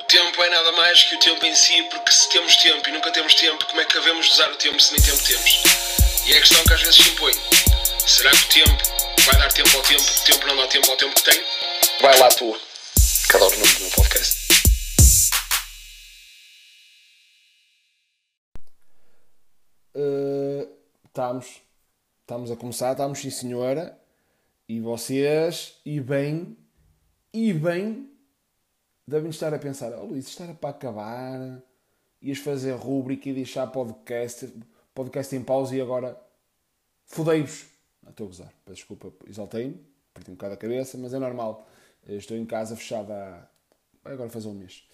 O tempo é nada mais que o tempo em si, porque se temos tempo e nunca temos tempo, como é que devemos usar o tempo se nem tempo temos? E é a questão que às vezes se impõe. Será que o tempo vai dar tempo ao tempo, o tempo não dá tempo ao tempo que tem? Vai lá tu, que adoro o nome do meu podcast. Uh, estamos, estamos a começar, estamos sim senhora, e vocês, e bem, e bem, devem estar a pensar, oh Luís, isto era para acabar, ias fazer rúbrica e deixar podcast, podcast em pausa e agora fodei-vos. Não estou a gozar, peço desculpa, exaltei-me, perdi um bocado a cabeça, mas é normal. Estou em casa fechada há... Vai agora fazer um mês.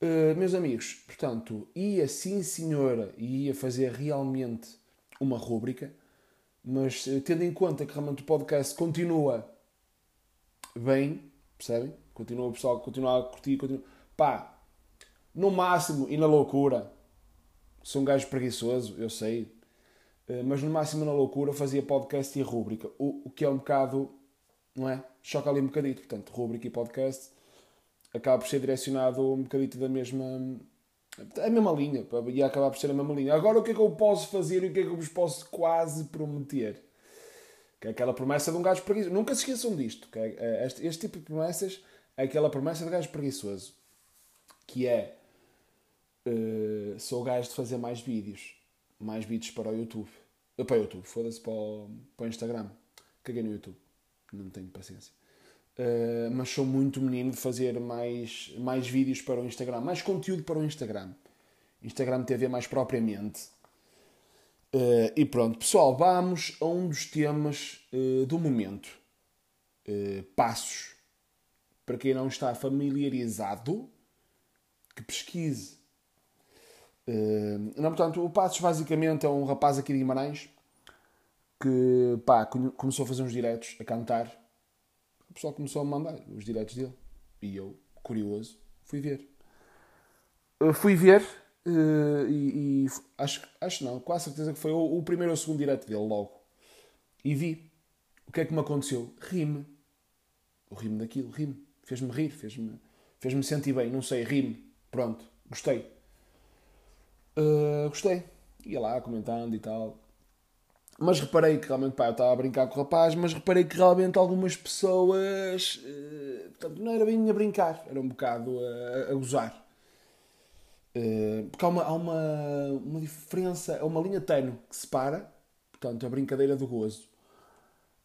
Uh, meus amigos, portanto, ia sim senhora, ia fazer realmente uma rúbrica, mas uh, tendo em conta que realmente o podcast continua bem, percebem? Continua o pessoal, continua a curtir, continua... Pá, no máximo e na loucura, sou um gajo preguiçoso, eu sei, uh, mas no máximo na loucura fazia podcast e rúbrica, o, o que é um bocado, não é? Choca ali um bocadito, portanto, rúbrica e podcast acaba por ser direcionado um bocadito da mesma a mesma linha, ia acabar por ser a mesma linha. Agora o que é que eu posso fazer e o que é que eu vos posso quase prometer? Que é aquela promessa de um gajo preguiçoso. Nunca se esqueçam disto. Que é, é este, este, tipo de promessas é aquela promessa de gajo preguiçoso. Que é uh, sou gajo de fazer mais vídeos. Mais vídeos para o YouTube. Uh, para o YouTube, foda-se para, o, para o Instagram. Caguei no YouTube. Não tenho paciência. Uh, mas sou muito menino de fazer mais, mais vídeos para o Instagram, mais conteúdo para o Instagram. Instagram TV mais propriamente. Uh, e pronto, pessoal, vamos a um dos temas uh, do momento. passos. Para quem não está familiarizado, que pesquise. não, portanto, o Passos basicamente é um rapaz aqui de Guimarães que pá, começou a fazer uns diretos, a cantar o pessoal começou a mandar os diretos dele. E eu, curioso, fui ver. Uh, fui ver uh, e, e, acho, acho não, quase certeza que foi o, o, primeiro ou o segundo direto dele logo. E vi. O que é que me aconteceu? Rime. O rime daquilo, rime. Fez-me rir, fez-me fez sentir bem, não sei, rime. Pronto, gostei. Uh, gostei. Ia lá comentando e tal. Mas reparei que realmente, pá, eu estava a brincar com o rapaz, mas reparei que realmente algumas pessoas. Uh, portanto, não era bem a brincar, era um bocado a, a gozar. Uh, porque há uma, há uma, uma diferença, há uma linha tenue que separa, portanto, a brincadeira do gozo.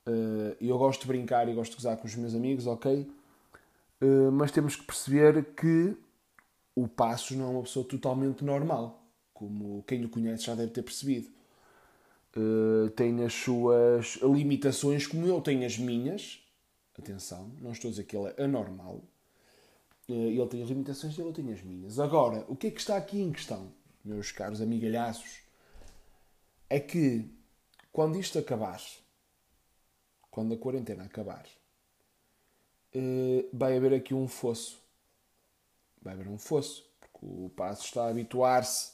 Uh, eu gosto de brincar e gosto de gozar com os meus amigos, ok? Uh, mas temos que perceber que o Passos não é uma pessoa totalmente normal, como quem o conhece já deve ter percebido tem as suas limitações, como eu tenho as minhas. Atenção, não estou a dizer que ele é anormal. Uh, ele tem as limitações dele, eu tenho as minhas. Agora, o que é que está aqui em questão, meus caros amigalhaços? É que quando isto acabar, quando a quarentena acabar, uh, vai haver aqui um fosso. Vai haver um fosso. Porque o passo está a habituar-se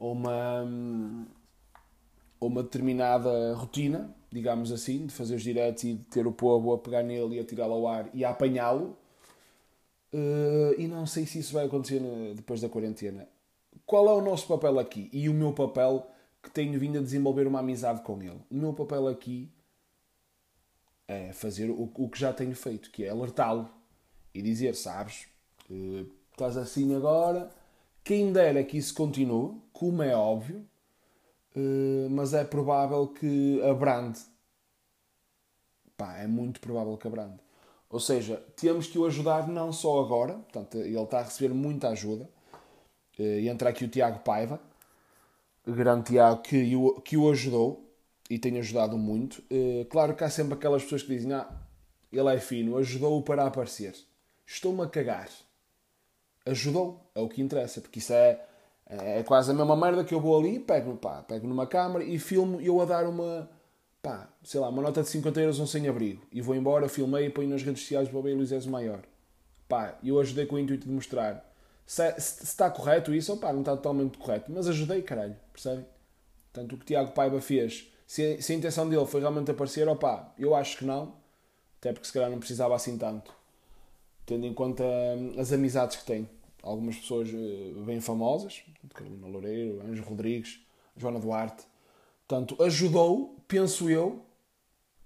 a uma, ou uma determinada rotina, digamos assim, de fazer os diretos e de ter o povo a pegar nele e a tirá-lo ao ar e a apanhá-lo. Uh, e não sei se isso vai acontecer depois da quarentena. Qual é o nosso papel aqui? E o meu papel que tenho vindo a desenvolver uma amizade com ele. O meu papel aqui é fazer o, o que já tenho feito, que é alertá-lo e dizer, sabes, uh, estás assim agora, quem dera que isso continue, como é óbvio, eh, mas é provável que abrande. Pá, é muito provável que abrande. Ou seja, temos que o ajudar não só agora, portanto, ele está a receber muita ajuda. Uh, e entra aqui o Tiago Paiva, grande Tiago, que o, que o ajudou e tem ajudado muito. Uh, claro que há sempre aquelas pessoas que dizem: Ah, ele é fino, ajudou-o para aparecer. Estou-me a cagar. Ajudou, é o que interessa, porque isso é é quase a mesma merda que eu vou ali, pego, pá, pego numa câmara e filmo eu a dar uma, pá, sei lá, uma nota de 50 euros um sem-abrigo. E vou embora, filmei e ponho nas redes sociais para o Luís maior. Pá, eu ajudei com o intuito de mostrar. Se, está correto isso, pá, não está totalmente correto. Mas ajudei, caralho, percebem? Portanto, o que Tiago Paiva fez, se, se a intenção dele foi realmente aparecer, opá, eu acho que não. Até porque se calhar não precisava assim tanto. tendo em conta hum, as amizades que tem. Algumas pessoas uh, bem famosas, Carolina Loureiro, Anjo Rodrigues, Joana Duarte. Portanto, ajudou, penso eu,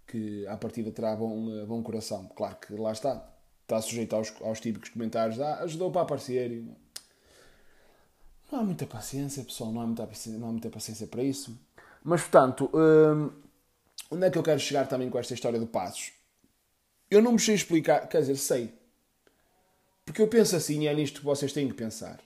que à partida terá bom, bom coração. Claro que lá está, está sujeito aos, aos típicos comentários, ah, ajudou para aparecer. Não há muita paciência, pessoal, não há muita, não há muita paciência para isso. Mas, portanto, hum, onde é que eu quero chegar também com esta história do Passos? Eu não me sei explicar, quer dizer, sei. Porque eu penso assim e é nisto que vocês têm que pensar.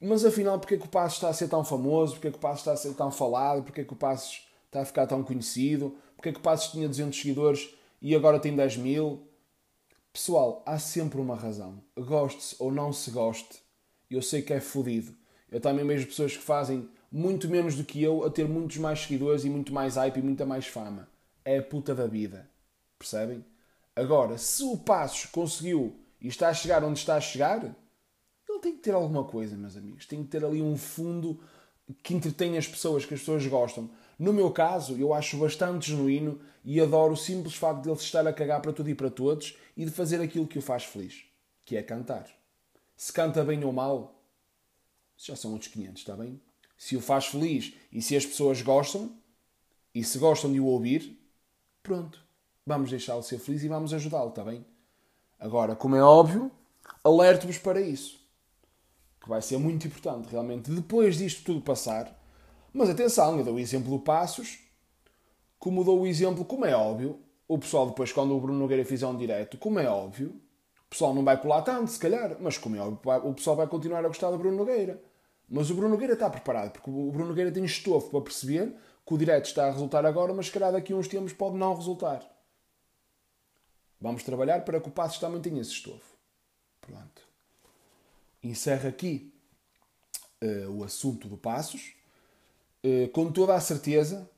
Mas afinal, porque é que o Passos está a ser tão famoso? Porque é que o Passos está a ser tão falado? Porque é que o Passos está a ficar tão conhecido? Porque é que o Passos tinha 200 seguidores e agora tem 10 mil? Pessoal, há sempre uma razão. Goste-se ou não se goste, eu sei que é fodido. Eu também vejo pessoas que fazem muito menos do que eu a ter muitos mais seguidores e muito mais hype e muita mais fama. É a puta da vida. Percebem? Agora, se o Passos conseguiu e está a chegar onde está a chegar, tem que ter alguma coisa, meus amigos. Tem que ter ali um fundo que entretém as pessoas, que as pessoas gostam. No meu caso, eu acho bastante genuíno e adoro o simples facto de ele estar a cagar para tudo e para todos e de fazer aquilo que o faz feliz, que é cantar. Se canta bem ou mal, já são outros 500, está bem? Se o faz feliz e se as pessoas gostam, e se gostam de o ouvir, pronto, vamos deixá-lo ser feliz e vamos ajudá-lo, está bem? Agora, como é óbvio, alerto-vos para isso. Que vai ser muito importante, realmente, depois disto tudo passar. Mas atenção, eu dou o exemplo do Passos, como dou o exemplo, como é óbvio, o pessoal depois, quando o Bruno Nogueira fizer um direto, como é óbvio, o pessoal não vai pular tanto, se calhar, mas como é óbvio, o pessoal vai continuar a gostar do Bruno Nogueira. Mas o Bruno Nogueira está preparado, porque o Bruno Nogueira tem estofo para perceber que o direto está a resultar agora, mas se calhar daqui a uns tempos pode não resultar. Vamos trabalhar para que o Passos também tenha esse estofo. Pronto. Encerra aqui uh, o assunto do Passos, uh, com toda a certeza,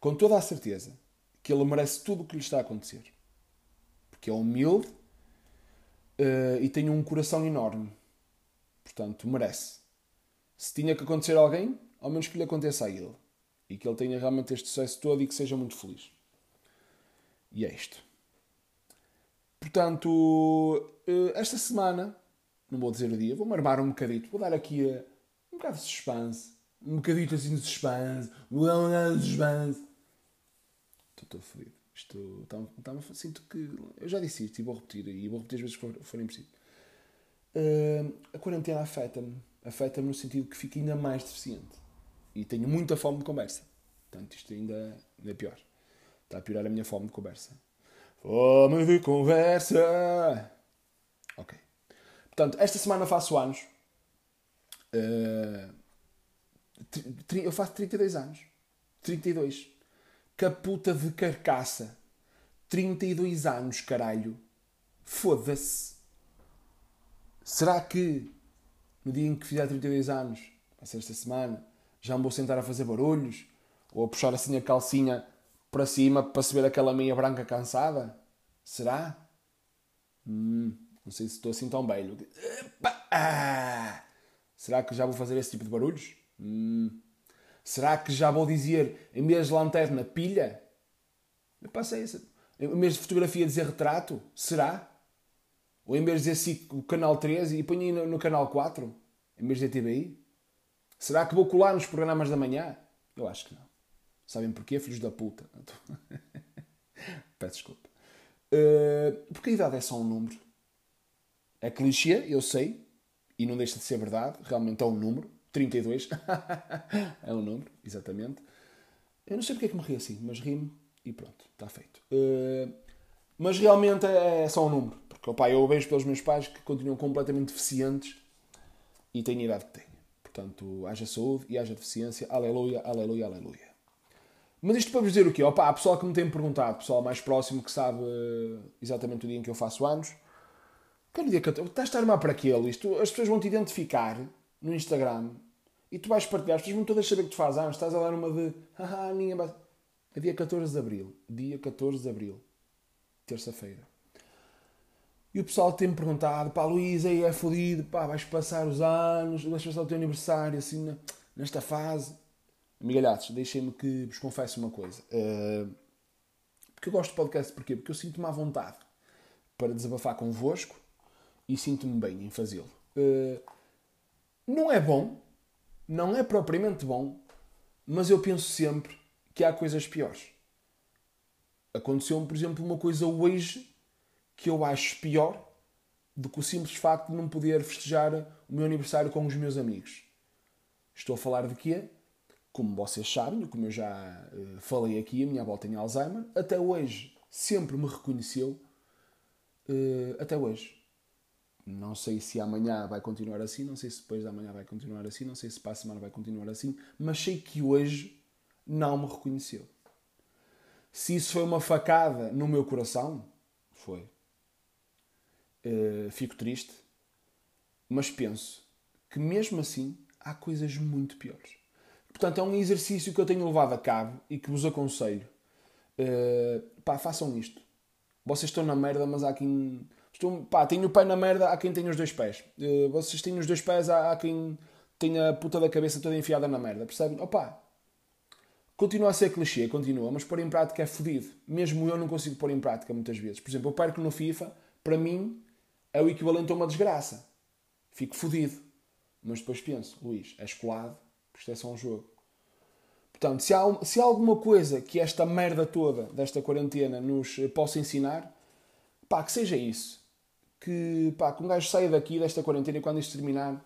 com toda a certeza, que ele merece tudo o que lhe está a acontecer. Porque é humilde uh, e tem um coração enorme. Portanto, merece. Se tinha que acontecer a alguém, ao menos que lhe aconteça a ele. E que ele tenha realmente este sucesso todo e que seja muito feliz. E é isto. Portanto, esta semana, não vou dizer o dia, vou-me armar um bocadito, vou dar aqui a, um bocado de suspense, um bocadito assim de suspense, um bocado de suspense. Estou todo fodido. Isto está, está, sinto que. Eu já disse isto e vou repetir, e vou repetir as vezes que forem preciso. Uh, a quarentena afeta-me. Afeta-me no sentido que fico ainda mais deficiente. E tenho muita fome de conversa. Portanto, isto ainda, ainda é pior. Está a piorar a minha fome de conversa. Fome de conversa. Ok. Portanto, esta semana faço anos. Uh, eu faço 32 anos. 32. Caputa de carcaça. 32 anos, caralho. Foda-se. Será que no dia em que fizer 32 anos, vai ser esta semana, já me vou sentar a fazer barulhos? Ou a puxar assim a calcinha para cima para se ver aquela meia branca cansada? Será? Hum, não sei se estou assim tão velho. Ah! Será que já vou fazer esse tipo de barulhos? Hum. Será que já vou dizer, em vez de lanterna, pilha? Eu passei essa. Em vez de fotografia, dizer retrato? Será? Ou em vez de dizer o canal 13 e ponho no, no canal 4? Em vez de TVI? Será que vou colar nos programas da manhã? Eu acho que não. Sabem porquê, filhos da puta? Peço desculpa. Uh, porque a idade é só um número. É clichê, eu sei, e não deixa de ser verdade. Realmente é um número. 32. é um número, exatamente. Eu não sei porque é que me ri assim, mas ri-me e pronto, está feito. Uh, mas realmente é, é só um número. Porque opa, eu vejo pelos meus pais que continuam completamente deficientes e têm a idade que têm. Portanto, haja saúde e haja deficiência. Aleluia, aleluia, aleluia. Mas isto para vos dizer o quê? Opa, pessoal que me tem perguntado, pessoal mais próximo que sabe uh, exatamente o dia em que eu faço anos. Qual dia que eu estás a armar para aquele? Isto, as pessoas vão te identificar no Instagram e tu vais partilhar, as pessoas vão todas saber que tu fazes anos. Estás a dar uma de. Haha, ninguém vai. É dia 14 de Abril. Dia 14 de Abril. Terça-feira. E o pessoal tem-me perguntado, pá, Luís, aí é fodido, pá, vais passar os anos, vais passar o teu aniversário assim nesta fase. Amigalhados, deixem-me que vos confesse uma coisa. Uh, porque eu gosto de podcast, porquê? Porque eu sinto-me à vontade. para desabafar convosco e sinto-me bem em fazê-lo. Uh, não é bom, não é propriamente bom, mas eu penso sempre que há coisas piores. Aconteceu-me, por exemplo, uma coisa hoje que eu acho pior do que o simples facto de não poder festejar o meu aniversário com os meus amigos. Estou a falar de quê? Como vocês sabem, como eu já uh, falei aqui, a minha avó tem Alzheimer. Até hoje sempre me reconheceu. Uh, até hoje. Não sei se amanhã vai continuar assim, não sei se depois da manhã vai continuar assim, não sei se para a semana vai continuar assim, mas sei que hoje não me reconheceu. Se isso foi uma facada no meu coração, foi. Uh, fico triste, mas penso que mesmo assim há coisas muito piores. Portanto, é um exercício que eu tenho levado a cabo e que vos aconselho. Uh, pá, façam isto. Vocês estão na merda, mas há quem. Estão, pá, tenho o pé na merda, há quem tenha os dois pés. Uh, vocês têm os dois pés, há quem tenha a puta da cabeça toda enfiada na merda. Percebem? Opa, continua a ser clichê, continua, mas pôr em prática é fodido. Mesmo eu não consigo pôr em prática muitas vezes. Por exemplo, eu perco no FIFA, para mim, é o equivalente a uma desgraça. Fico fodido. Mas depois penso, Luís, és colado, isto é só um jogo. Portanto, se há, se há alguma coisa que esta merda toda desta quarentena nos possa ensinar, pá, que seja isso. Que, pá, que um gajo saia daqui desta quarentena e quando isto terminar,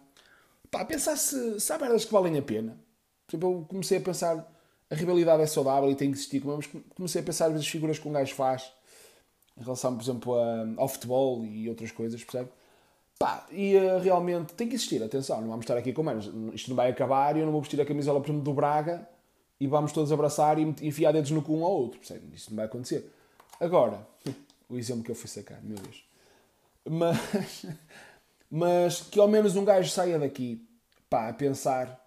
pá, pensar se, se há merdas que valem a pena. Por exemplo, eu comecei a pensar, a rivalidade é saudável e tem que existir, mas comecei a pensar as figuras que um gajo faz em relação, por exemplo, a, ao futebol e outras coisas, percebe? Pá, e uh, realmente tem que existir, atenção, não vamos estar aqui com menos. Isto não vai acabar e eu não vou vestir a camisola, por exemplo, do Braga e vamos todos abraçar e enfiar dedos no cu um ao outro, percebe? Isso não vai acontecer. Agora, o exemplo que eu fui sacar, meu Deus. Mas, mas que ao menos um gajo saia daqui, pá, a pensar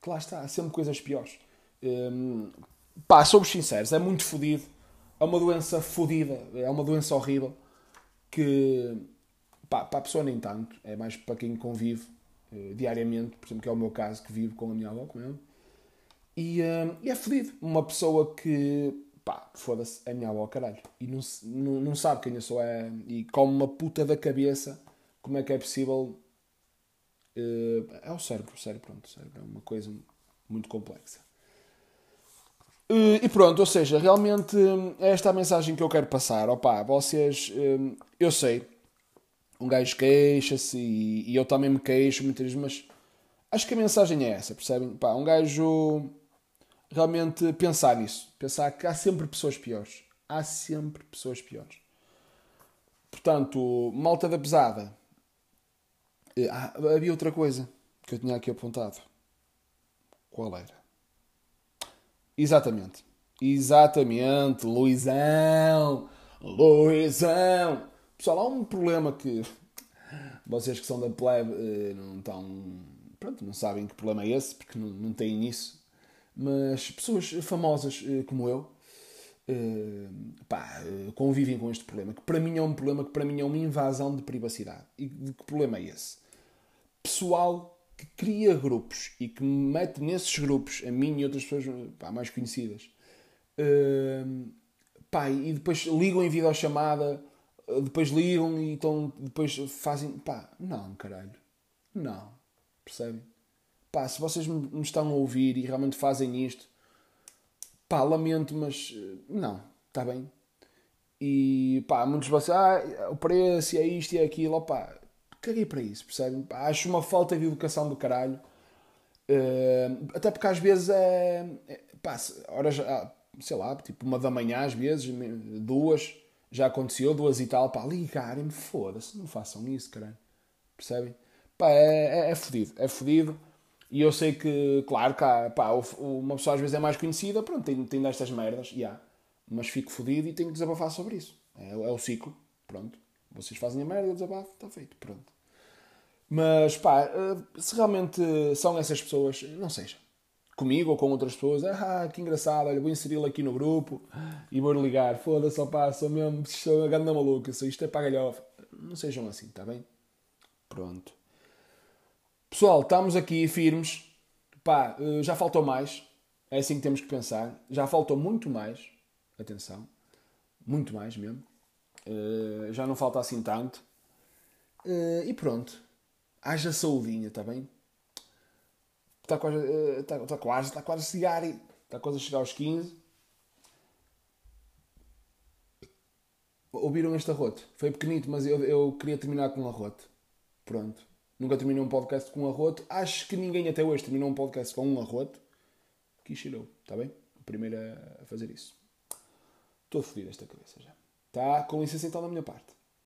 que lá está, há sempre coisas piores. Um, pá, somos sinceros, é muito fodido. É uma doença fodida, é uma doença horrível que Pá, para a pessoa nem tanto, é mais para quem convive uh, diariamente, por exemplo, que é o meu caso, que vivo com a minha avó, com ela. E, uh, e é fodido. Uma pessoa que, pá, foda-se, é a minha avó, caralho. E não, não, não sabe quem eu sou, é, e com uma puta da cabeça como é que é possível. Uh, é o cérebro, o cérebro, pronto, o cérebro é uma coisa muito complexa. E pronto, ou seja, realmente é esta a mensagem que eu quero passar. Opa, vocês, eu sei, um gajo queixa-se e, e, eu também me queixo muitas vezes, mas acho que a mensagem é essa, percebem? Pá, um gajo realmente pensar nisso, pensar que há sempre pessoas piores. Há sempre pessoas piores. Portanto, malta da pesada. Eh, ah, havia outra coisa que eu tinha aqui apontado. Qual era? Exatamente. Exatamente, Luizão. Luizão. Pessoal, há um problema que vocês que são da plebe eh, não estão. Pronto, não sabem que problema é esse, porque não, não têm isso. Mas pessoas famosas eh, como eu eh, pá, convivem com este problema, que para mim é um problema que para mim é uma invasão de privacidade. E de que problema é esse? Pessoal que cria grupos e que mete nesses grupos, a mim e outras pessoas pá, mais conhecidas, pá, e depois ligam em videochamada depois ligam e então depois fazem. Pá, não, caralho. Não. Percebem? Pá, se vocês me estão a ouvir e realmente fazem isto, pá, lamento, mas eh, não, está bem. E pá, muitos vocês, ah, o preço é isto e é aquilo, pá, caguei para isso, percebem? Pá, acho uma falta de educação do caralho. Uh, até porque às vezes é. é pá, horas, sei lá, tipo uma da manhã, às vezes, duas já aconteceu, duas e tal, pá, ligarem-me, foda-se, não façam isso, caralho. Percebem? Pá, é, é, é fodido, é fodido. E eu sei que, claro, há, pá, uma pessoa às vezes é mais conhecida, pronto, tem, tem destas merdas, já. Yeah. Mas fico fodido e tenho que desabafar sobre isso. É, é o ciclo, pronto. Vocês fazem a merda, eu desabafo, está feito, pronto. Mas, pá, eh, se realmente são essas pessoas, não seja comigo ou com outras pessoas, ah, que engraçado, olha, vou inseri-lo aqui no grupo e vou ligar, foda-se, opá, sou mesmo, sou uma grande maluca, isto é para galhofa. Não sejam assim, está bem? Pronto. Pessoal, estamos aqui firmes, pá, eh, já faltou mais, é assim que temos que pensar, já faltou muito mais, atenção, muito mais mesmo. Uh, já não falta assim tanto. Uh, e pronto. Haja saudinha, está bem? Está quase, está, está quase, está quase a chegar. Está quase a chegar aos 15. Ouviram este arroto? Foi pequenito, mas eu, eu queria terminar com um arroto. Pronto. Nunca terminei um podcast com um arroto. Acho que ninguém até hoje terminou um podcast com um arroto. Kishirou, está bem? O primeiro a fazer isso. Estou fodido esta cabeça já. Tá? Com licença então da minha parte.